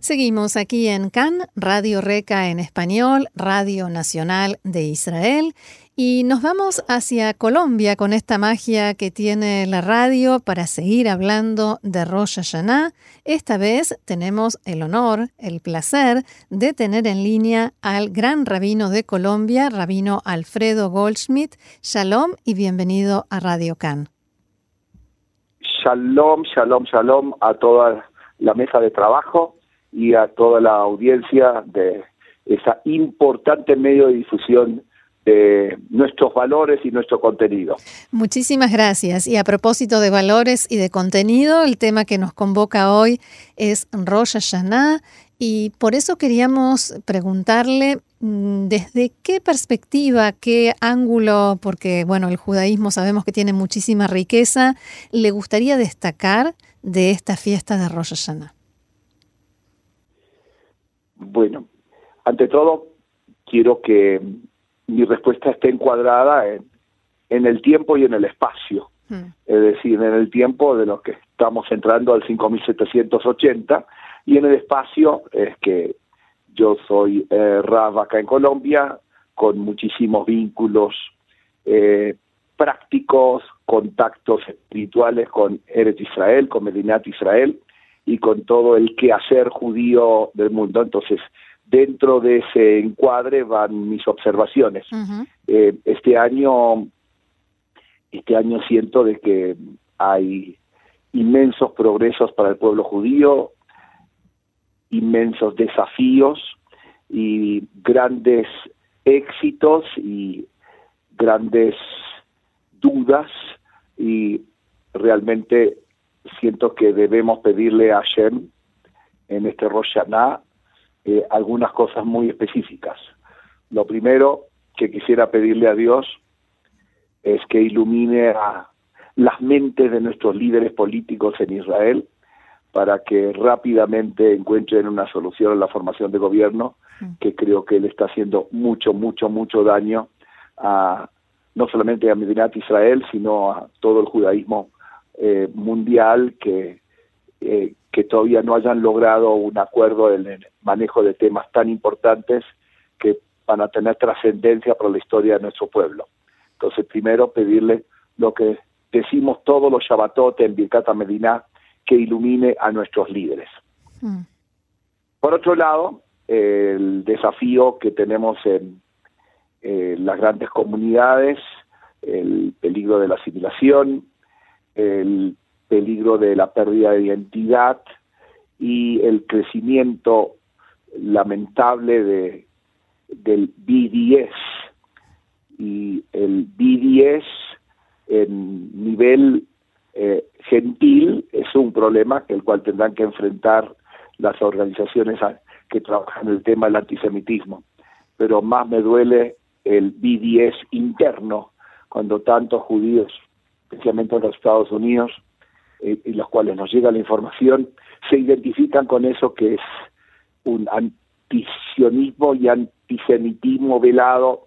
Seguimos aquí en CAN, Radio Reca en español, Radio Nacional de Israel, y nos vamos hacia Colombia con esta magia que tiene la radio para seguir hablando de Rosh Hashanah. Esta vez tenemos el honor, el placer de tener en línea al gran rabino de Colombia, rabino Alfredo Goldschmidt. Shalom y bienvenido a Radio CAN. Shalom, shalom, shalom a toda la mesa de trabajo y a toda la audiencia de esa importante medio de difusión de nuestros valores y nuestro contenido. Muchísimas gracias. Y a propósito de valores y de contenido, el tema que nos convoca hoy es Rosh Hashanah y por eso queríamos preguntarle mm, desde qué perspectiva, qué ángulo, porque bueno, el judaísmo sabemos que tiene muchísima riqueza, le gustaría destacar de esta fiesta de Rosh Hashanah. Bueno, ante todo, quiero que mi respuesta esté encuadrada en, en el tiempo y en el espacio. Hmm. Es decir, en el tiempo de lo que estamos entrando al 5780 y en el espacio es que yo soy eh, acá en Colombia con muchísimos vínculos eh, prácticos, contactos espirituales con Eretz Israel, con Medinat Israel, y con todo el quehacer judío del mundo. Entonces, dentro de ese encuadre van mis observaciones. Eh, este año, este año siento de que hay inmensos progresos para el pueblo judío, inmensos desafíos y grandes éxitos y grandes dudas y realmente siento que debemos pedirle a Shem en este Rosh eh, algunas cosas muy específicas. Lo primero que quisiera pedirle a Dios es que ilumine a las mentes de nuestros líderes políticos en Israel para que rápidamente encuentren una solución a la formación de gobierno, mm. que creo que le está haciendo mucho, mucho, mucho daño a no solamente a Medinat Israel, sino a todo el judaísmo eh, mundial que, eh, que todavía no hayan logrado un acuerdo en el manejo de temas tan importantes que van a tener trascendencia para la historia de nuestro pueblo. Entonces, primero pedirle lo que decimos todos los Shabbatot en Birkata Medina, que ilumine a nuestros líderes. Mm. Por otro lado, el desafío que tenemos en las grandes comunidades, el peligro de la asimilación, el peligro de la pérdida de identidad y el crecimiento lamentable de, del BDS. Y el BDS en nivel eh, gentil es un problema el cual tendrán que enfrentar las organizaciones que trabajan el tema del antisemitismo. Pero más me duele el BDS interno, cuando tantos judíos especialmente en los Estados Unidos, eh, y los cuales nos llega la información, se identifican con eso que es un antisionismo y antisemitismo velado,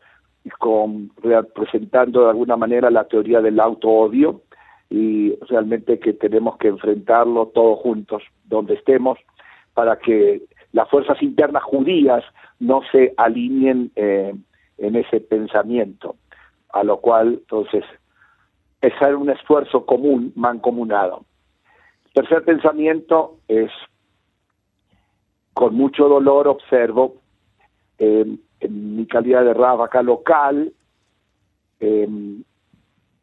con, representando de alguna manera la teoría del auto-odio, y realmente que tenemos que enfrentarlo todos juntos, donde estemos, para que las fuerzas internas judías no se alineen eh, en ese pensamiento, a lo cual entonces es un esfuerzo común, mancomunado. El tercer pensamiento es, con mucho dolor observo, en mi calidad de acá local, em,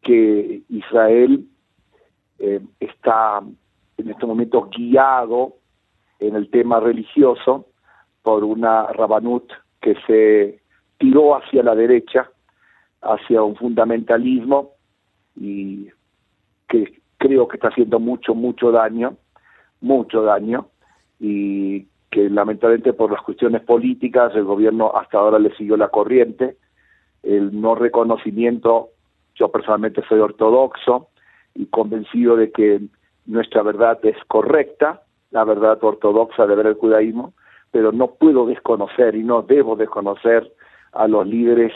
que Israel em, está en este momento guiado en el tema religioso por una Rabanut que se tiró hacia la derecha, hacia un fundamentalismo y que creo que está haciendo mucho, mucho daño, mucho daño, y que lamentablemente por las cuestiones políticas el gobierno hasta ahora le siguió la corriente, el no reconocimiento, yo personalmente soy ortodoxo y convencido de que nuestra verdad es correcta, la verdad ortodoxa de ver el judaísmo, pero no puedo desconocer y no debo desconocer a los líderes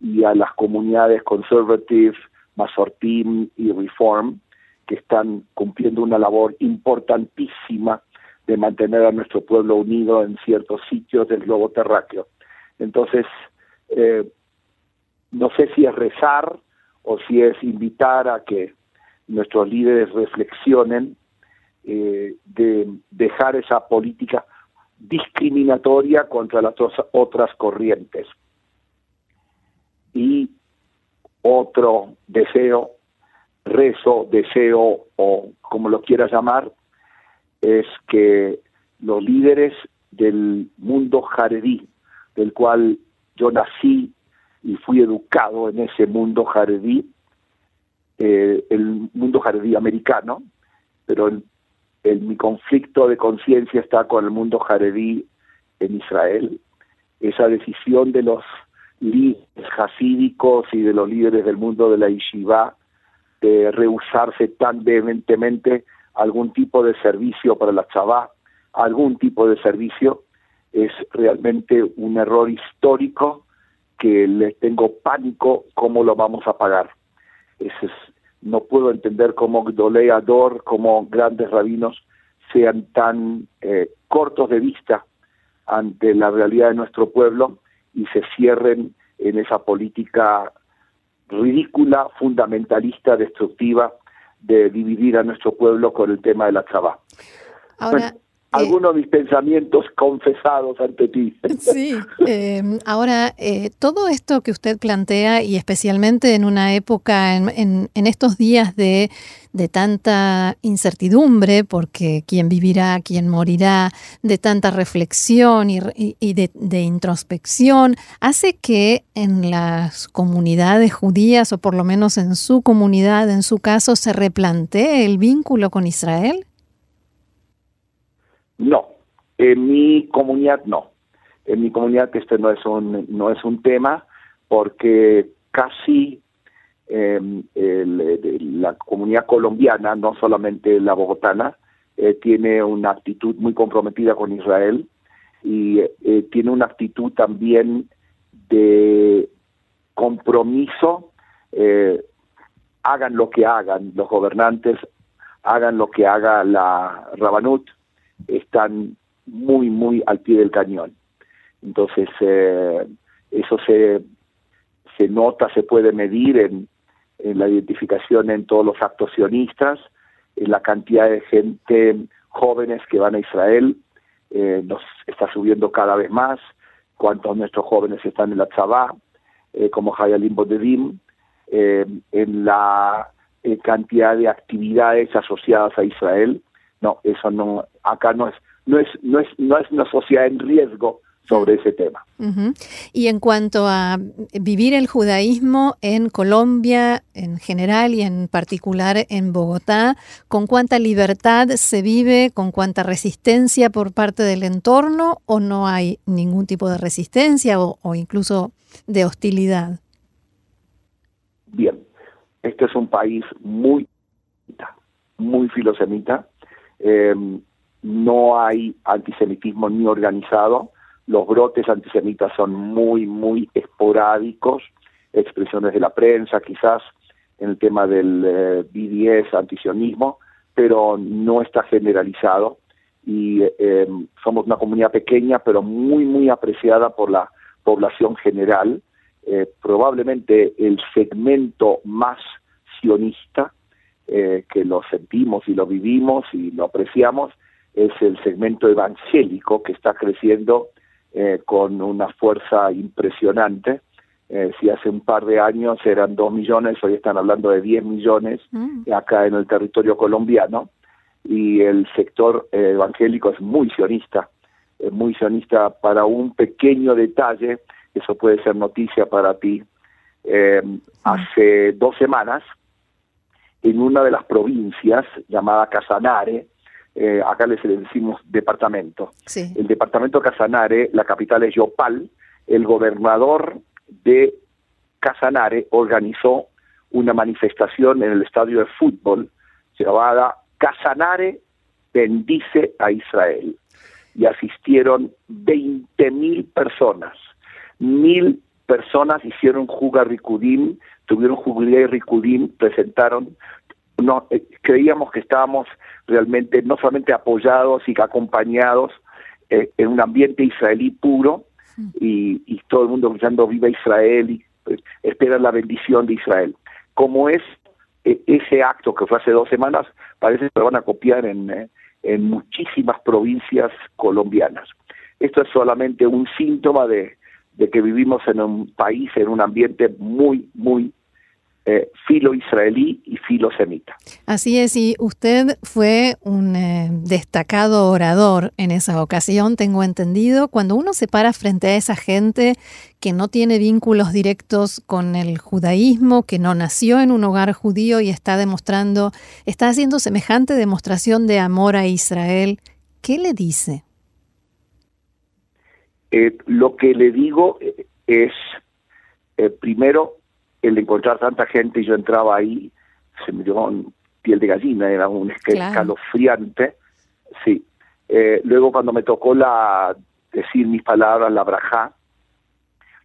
y a las comunidades conservative, Masortim y Reform, que están cumpliendo una labor importantísima de mantener a nuestro pueblo unido en ciertos sitios del globo terráqueo. Entonces, eh, no sé si es rezar o si es invitar a que nuestros líderes reflexionen eh, de dejar esa política discriminatoria contra las otras corrientes. Y otro deseo, rezo, deseo o como lo quieras llamar, es que los líderes del mundo jaredí, del cual yo nací y fui educado en ese mundo jaredí, eh, el mundo jaredí americano, pero el, mi conflicto de conciencia está con el mundo jaredí en Israel. Esa decisión de los líderes hasídicos y de los líderes del mundo de la yeshiva de rehusarse tan vehementemente algún tipo de servicio para la chavá, algún tipo de servicio, es realmente un error histórico que le tengo pánico cómo lo vamos a pagar. no puedo entender cómo Doleador, como grandes rabinos sean tan eh, cortos de vista ante la realidad de nuestro pueblo y se cierren en esa política ridícula, fundamentalista, destructiva de dividir a nuestro pueblo con el tema de la traba. Ahora, algunos de mis pensamientos confesados ante ti. Sí, em, ahora eh, todo esto que usted plantea y especialmente en una época, en, estos días de, tanta incertidumbre, porque quién vivirá, quién morirá, de tanta reflexión y, de, de, introspección, hace que en las comunidades judías, o por lo menos en su comunidad, en su caso, se replantee el vínculo con Israel. No, en mi comunidad no. En mi comunidad este no es un, no es un tema porque casi em, la comunidad colombiana, no solamente la bogotana, eh, tiene una actitud muy comprometida con Israel y eh, tiene una actitud también de compromiso, eh, hagan lo que hagan los gobernantes, hagan lo que haga la Rabanut, están muy, muy al pie del cañón. Entonces, eh, eso se, se nota, se puede medir en, en la identificación en todos los actos sionistas, en la cantidad de gente jóvenes que van a Israel, eh, nos está subiendo cada vez más, cuántos nuestros jóvenes están en la Tzabá, eh, como Hayalim Bodedim, eh, en la cantidad de actividades asociadas a Israel, no, eso no, acá no es, no es, no es, no es una sociedad en riesgo sobre ese tema. Y en cuanto a vivir el judaísmo en Colombia en general y en particular en Bogotá, ¿con cuánta libertad se vive, con cuánta resistencia por parte del entorno o no hay ningún tipo de resistencia o, o incluso de hostilidad? Bien, este es un país muy, muy filosemita, eh, no hay antisemitismo ni organizado, los brotes antisemitas son muy, muy esporádicos, expresiones de la prensa quizás en el tema del eh, BDS, antisionismo, pero no está generalizado. Y eh, somos una comunidad pequeña pero muy, muy apreciada por la población general, eh, probablemente el segmento más sionista eh, que lo sentimos y lo vivimos y lo apreciamos es el segmento evangélico que está creciendo eh, con una fuerza impresionante. Eh, si hace un par de años eran dos millones, hoy están hablando de 10 millones mm. acá en el territorio colombiano y el sector evangélico es muy sionista, es muy sionista para un pequeño detalle, eso puede ser noticia para ti. Hace dos semanas en una de las provincias llamada Casanare, eh, acá les decimos departamento. El departamento Casanare, la capital es Yopal, el gobernador de Casanare organizó una manifestación en el estadio de fútbol llamada Casanare bendice a Israel. Y asistieron 20.000 personas. Mil personas hicieron Juga Tuvieron Jubilé Rikudim, presentaron. No, eh, creíamos que estábamos realmente no solamente apoyados y acompañados eh, en un ambiente israelí puro y, y todo el mundo gritando viva Israel y pues, esperan la bendición de Israel. Como es e, ese acto que fue hace dos semanas, parece que lo van a copiar en, eh, en muchísimas provincias colombianas. Esto es solamente un síntoma de, de que vivimos en un país, en un ambiente muy, muy eh, filo israelí y filo semita. Así es, y usted fue un eh, destacado orador en esa ocasión, tengo entendido. Cuando uno se para frente a esa gente que no tiene vínculos directos con el judaísmo, que no nació en un hogar judío y está demostrando, está haciendo semejante demostración de amor a Israel, ¿qué le dice? Eh, lo que le digo es, primero, el encontrar tanta gente y yo entraba ahí, se me dio piel de gallina, era un escalofriante, sí. Eh, luego cuando me tocó la decir mis palabras, la braja,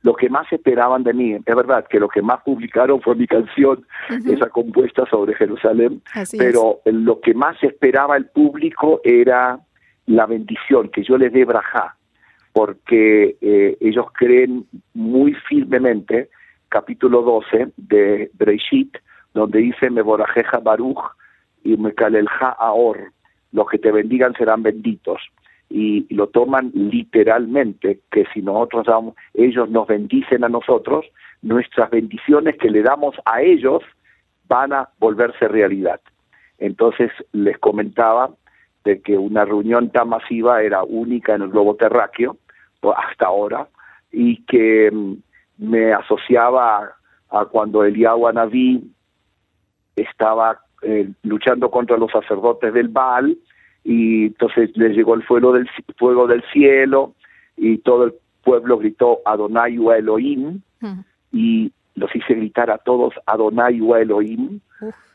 lo que más esperaban de mí, es verdad que lo que más publicaron fue mi canción, esa compuesta sobre Jerusalén, pero lo que más esperaba el público era la bendición, que yo les dé braja, porque eh, ellos creen muy firmemente capítulo 12 de Breishit, donde dice Meborajeja Baruch y Mekalelja Aor, los que te bendigan serán benditos. Y, lo toman literalmente, que si nosotros damos, ellos nos bendicen a nosotros, nuestras bendiciones que le damos a ellos van a volverse realidad. Entonces les comentaba de que una reunión tan masiva era única en el globo terráqueo, hasta ahora, y que mm, me asociaba a, cuando Eliyahu Naví estaba eh, luchando contra los sacerdotes del Baal y entonces le llegó el fuego del fuego del cielo y todo el pueblo gritó Adonai Elohim y los hice gritar a todos Adonai Elohim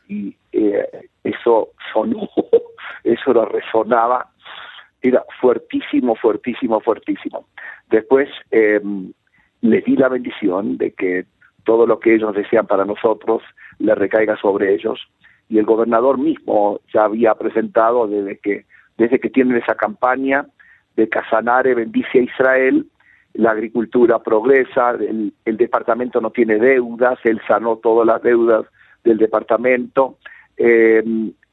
y eh, eso sonó, eso lo resonaba, era fuertísimo, fuertísimo, fuertísimo. Después eh, les di la bendición de que todo lo que ellos desean para nosotros le recaiga sobre ellos y el gobernador mismo ya había presentado desde que desde que tienen esa campaña de Casanare bendice a Israel la agricultura progresa el, departamento no tiene deudas él sanó todas las deudas del departamento eh,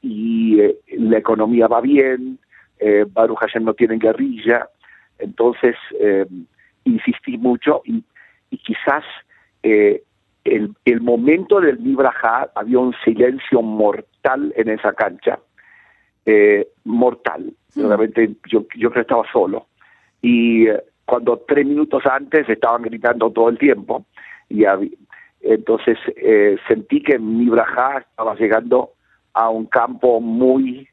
y eh, la economía va bien eh, Baruch Hashem no tiene guerrilla entonces eh, insistí mucho y, quizás eh, el, el, momento del Libraja había un silencio mortal en esa cancha, eh, mortal. Realmente yo, yo creo que estaba solo. Y eh, cuando tres minutos antes estaban gritando todo el tiempo, y entonces sentí que mi braja estaba llegando a un campo muy,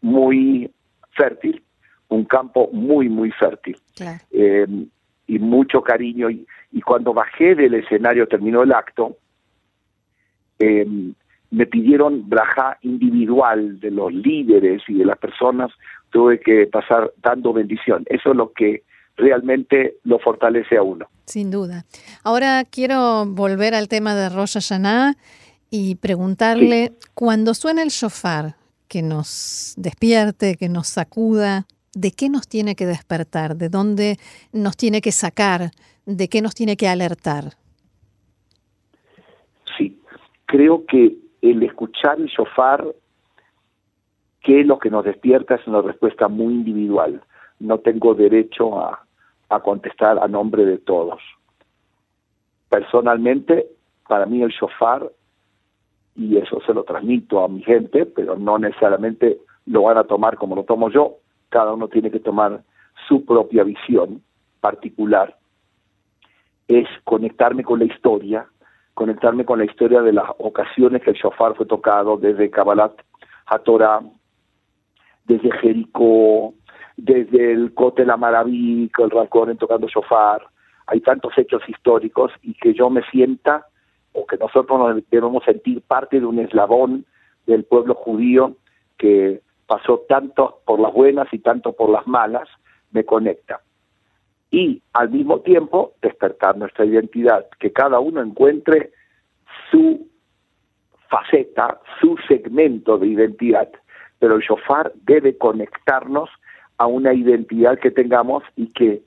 muy fértil, un campo muy, muy fértil. Claro y mucho cariño. Y, cuando bajé del escenario, terminó el acto, eh, me pidieron braja individual de los líderes y de las personas, tuve que pasar dando bendición. Eso es lo que realmente lo fortalece a uno. Sin duda. Ahora quiero volver al tema de Rosh Hashanah y preguntarle, cuando suena el shofar, que nos despierte, que nos sacuda, de qué nos tiene que despertar, de dónde nos tiene que sacar, de qué nos tiene que alertar. Sí, creo que el escuchar el shofar, qué es lo que nos despierta, es una respuesta muy individual. No tengo derecho a, a contestar a nombre de todos. Personalmente, para mí el shofar, y eso se lo transmito a mi gente, pero no necesariamente lo van a tomar como lo tomo yo, cada uno tiene que tomar su propia visión particular, es conectarme con la historia, conectarme con la historia de las ocasiones que el shofar fue tocado desde Kabbalat HaTorah, desde Jericó, desde el Cote La Maraví, el Ralcoren tocando shofar. Hay tantos hechos históricos y que yo me sienta, o que nosotros nos debemos sentir parte de un eslabón del pueblo judío que pasó tanto por las buenas y tanto por las malas, me conecta. Y al mismo tiempo despertar nuestra identidad, que cada uno encuentre su faceta, su segmento de identidad, pero el shofar debe conectarnos a una identidad que tengamos y que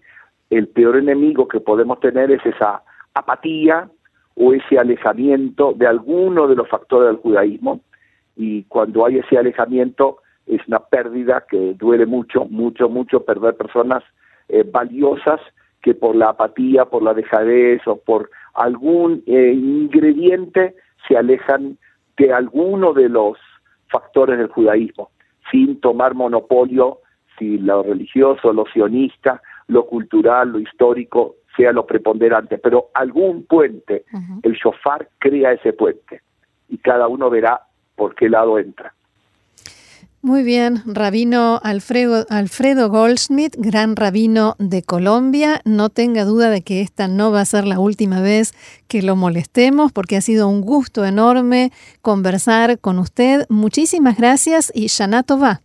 el peor enemigo que podemos tener es esa apatía o ese alejamiento de alguno de los factores del judaísmo. Y cuando hay ese alejamiento es una pérdida que duele mucho, mucho, mucho perder personas eh, valiosas que por la apatía, por la dejadez o por algún eh, ingrediente se alejan de alguno de los factores del judaísmo, sin tomar monopolio si lo religioso, lo sionista, lo cultural, lo histórico sea lo preponderante, pero algún puente, el shofar crea ese puente y cada uno verá por qué lado entra. Muy bien, rabino Alfredo, Alfredo Goldschmidt, gran rabino de Colombia. No tenga duda de que esta no va a ser la última vez que lo molestemos, porque ha sido un gusto enorme conversar con usted. Muchísimas gracias y Shanato va.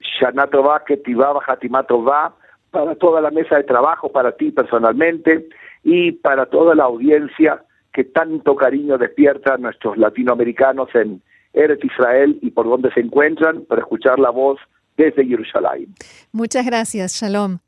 Shanato va, que Hatimato va, para toda la mesa de trabajo, para ti personalmente y para toda la audiencia que tanto cariño despierta a nuestros latinoamericanos en Eretz Israel y por donde se encuentran para escuchar la voz desde Jerusalén. Muchas gracias, Shalom.